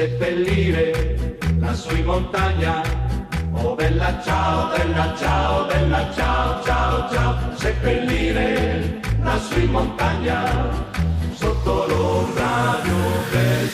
seppellire lassù in montagna. Oh bella ciao bella ciao bella ciao ciao ciao. Seppellire lassù in montagna. Sotto l'ombra di un bel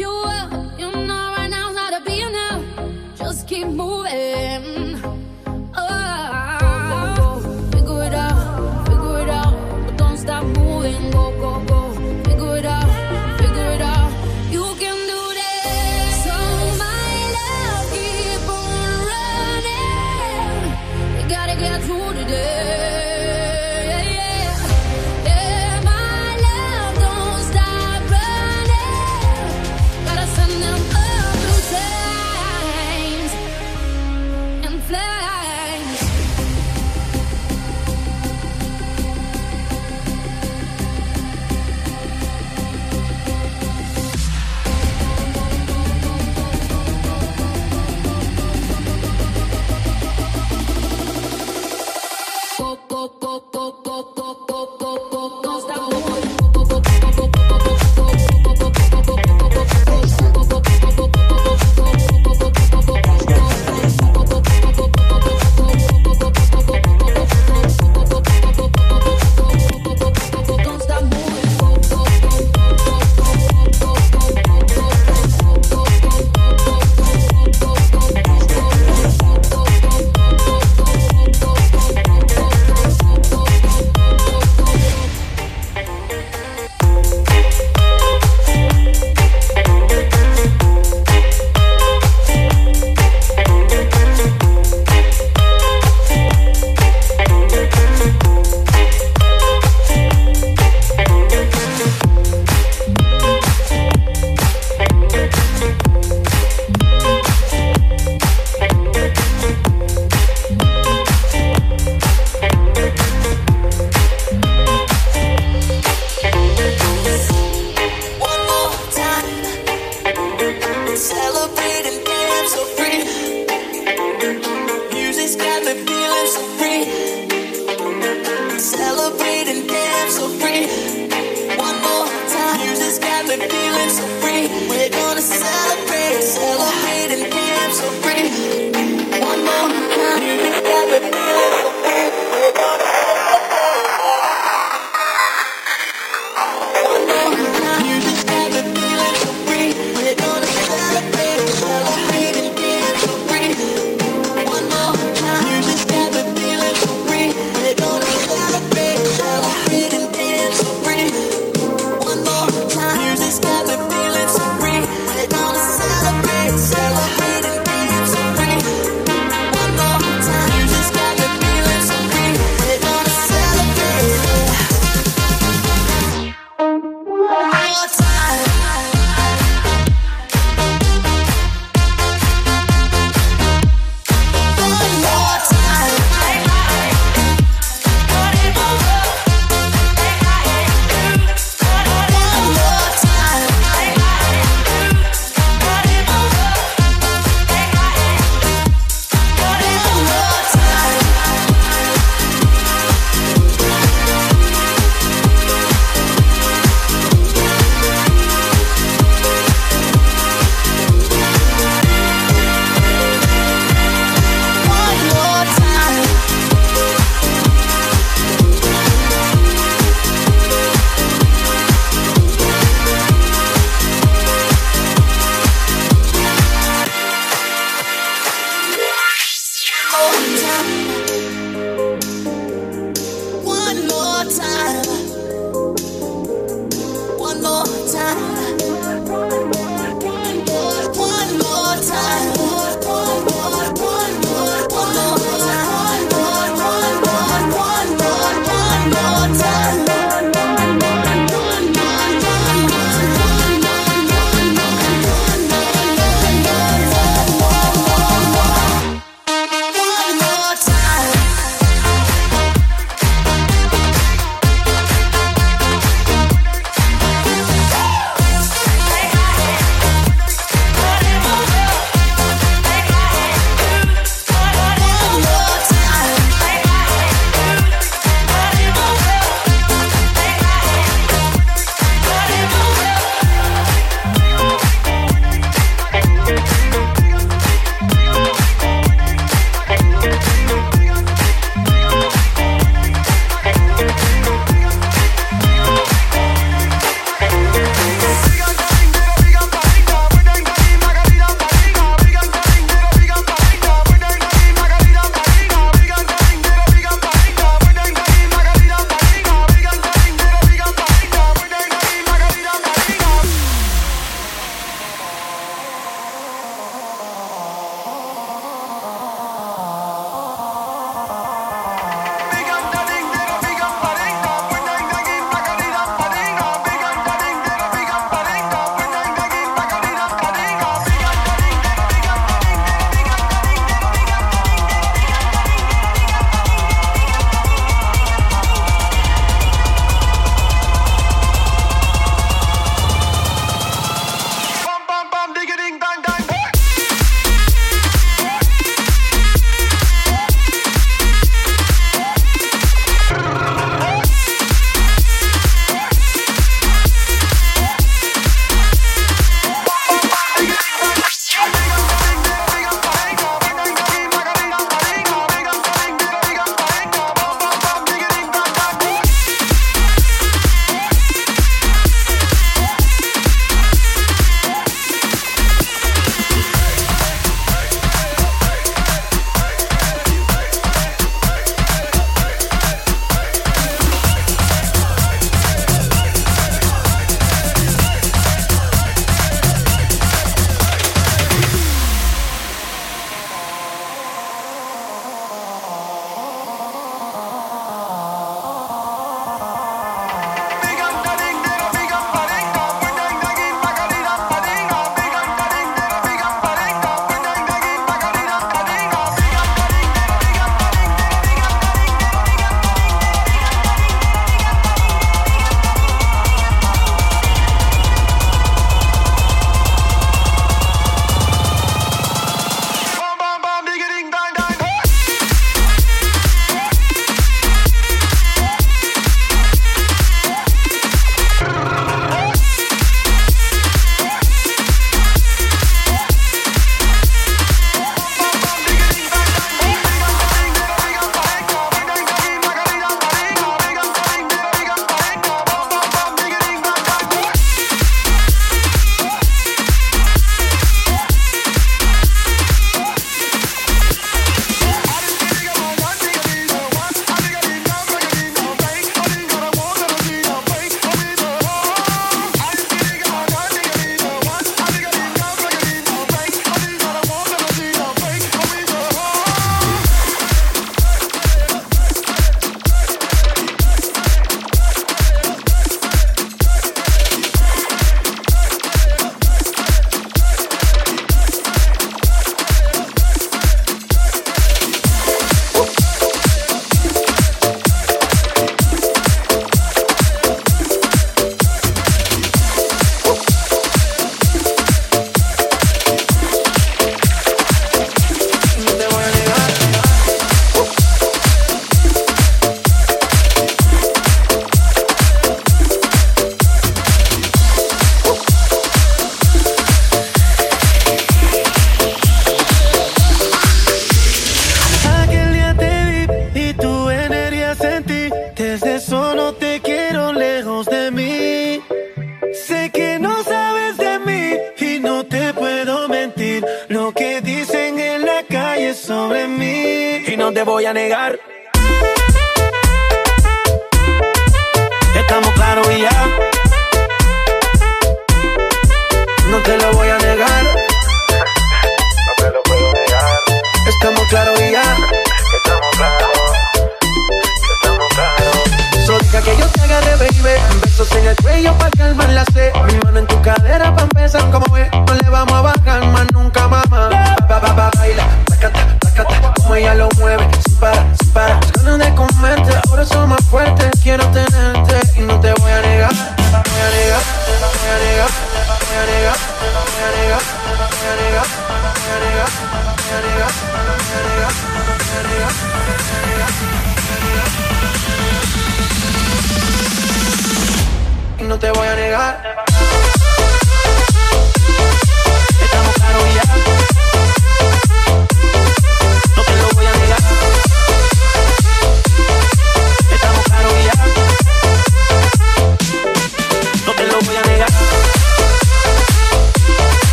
We're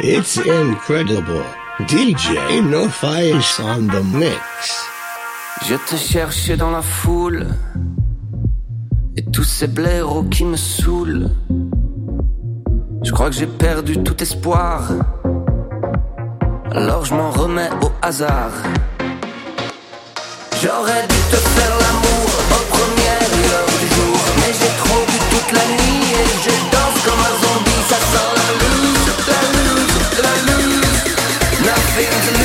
It's incredible. DJ No Face on the mix. Je te cherchais dans la foule et tous ces blaireaux qui me saoulent. Je crois que j'ai perdu tout espoir. Alors je m'en remets au hasard. J'aurais dû te faire l'amour aux premières heures du jour, mais j'ai trop bu toute la nuit et comme un all I lune, la lune, la lune, nothing to lose,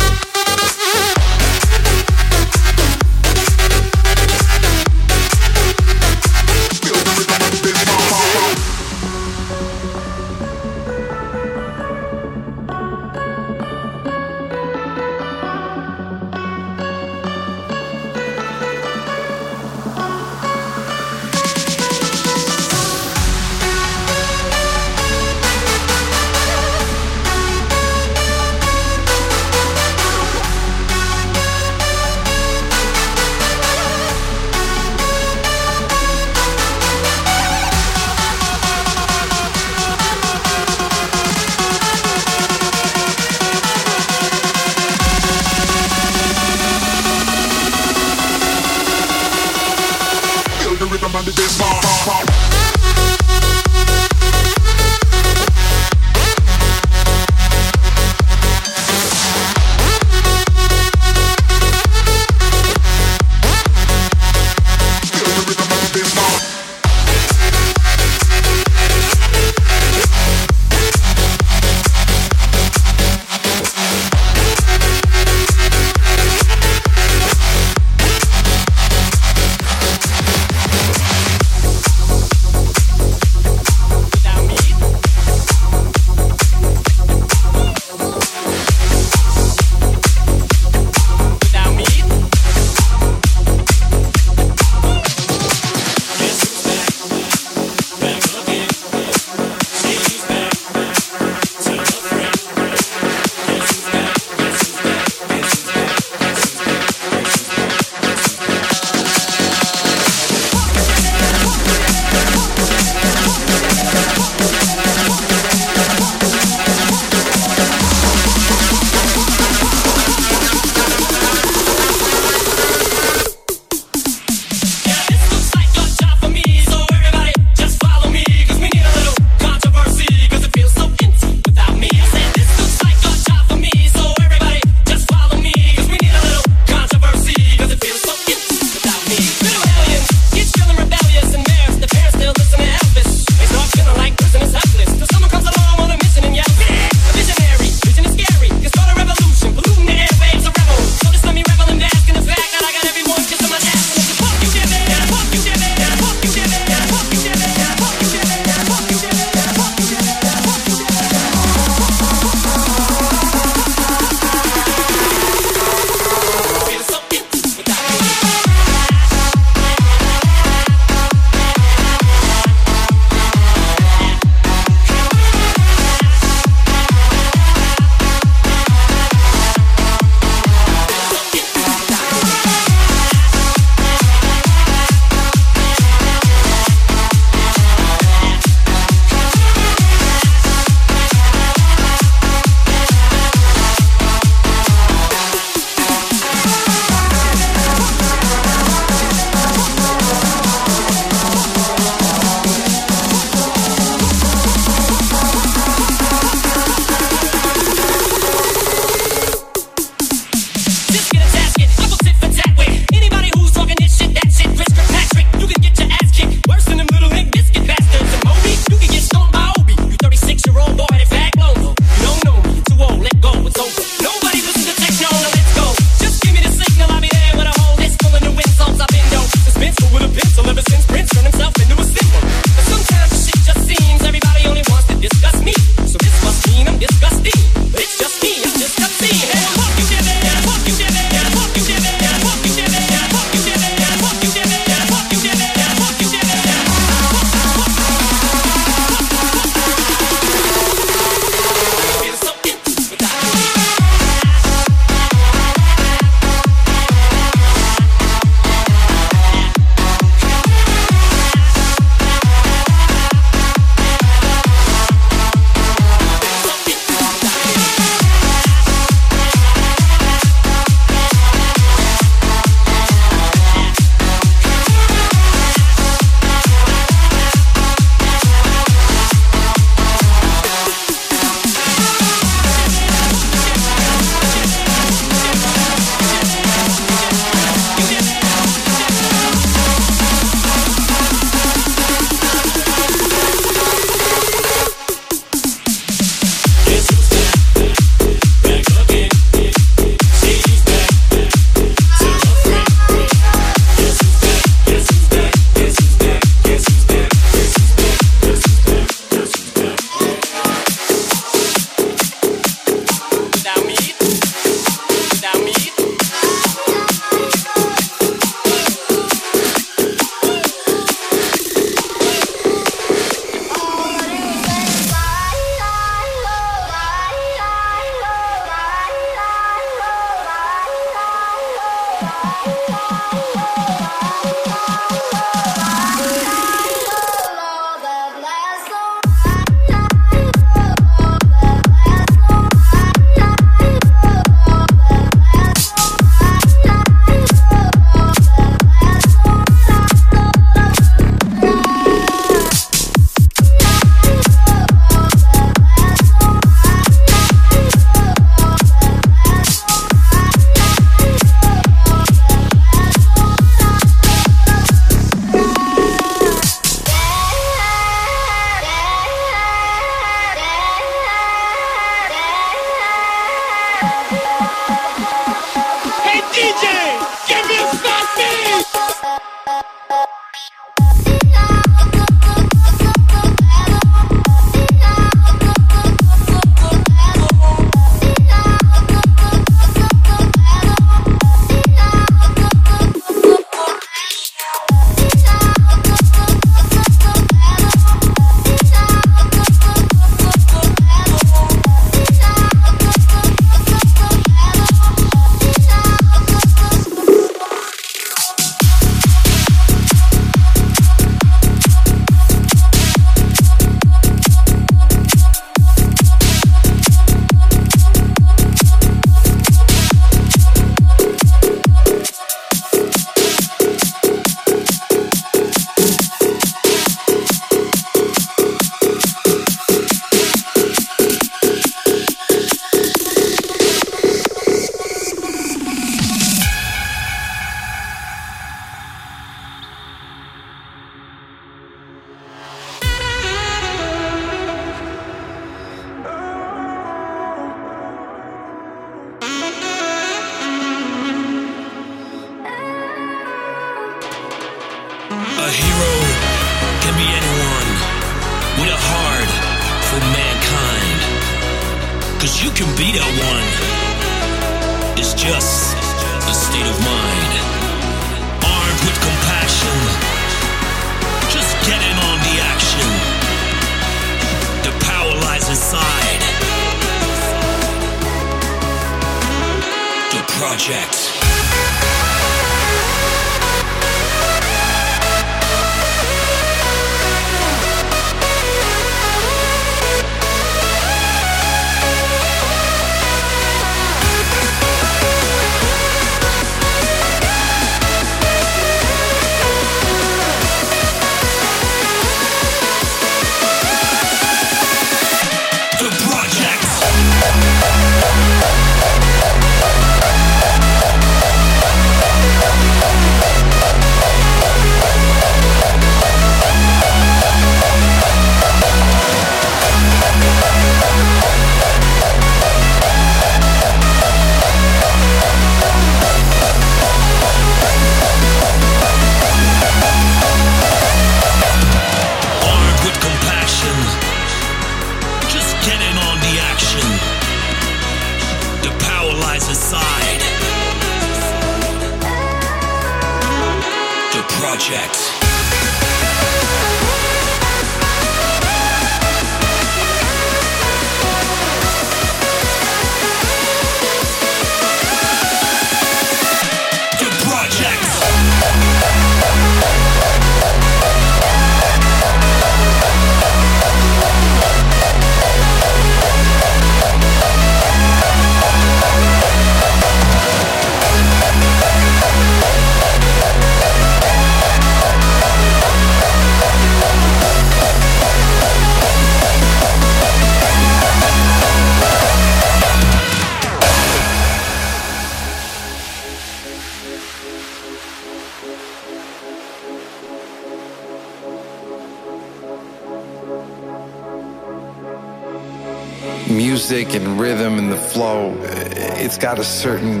it's got a certain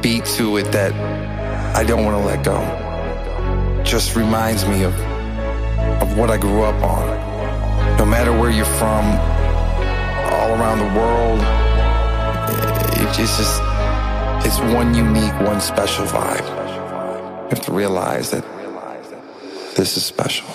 beat to it that I don't want to let go. Just reminds me of of what I grew up on. No matter where you're from, all around the world, eh, it just it's one unique, one special vibe. You have to realize that this is special.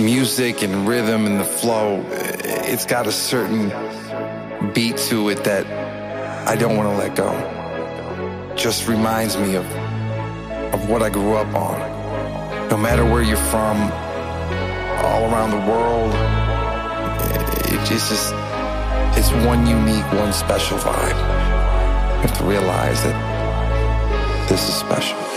Music and rhythm and the flow, it's got a certain beat to it that I don't want to let go. Just reminds me of of what I grew up on. No matter where you're from, all around the world. It just it's one unique, one special vibe. You have to realize that this is special.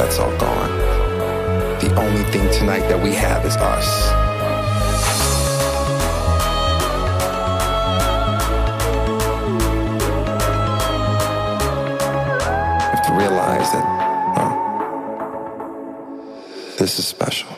that's all gone. The only thing tonight that we have is us. You have to realize that, this is special.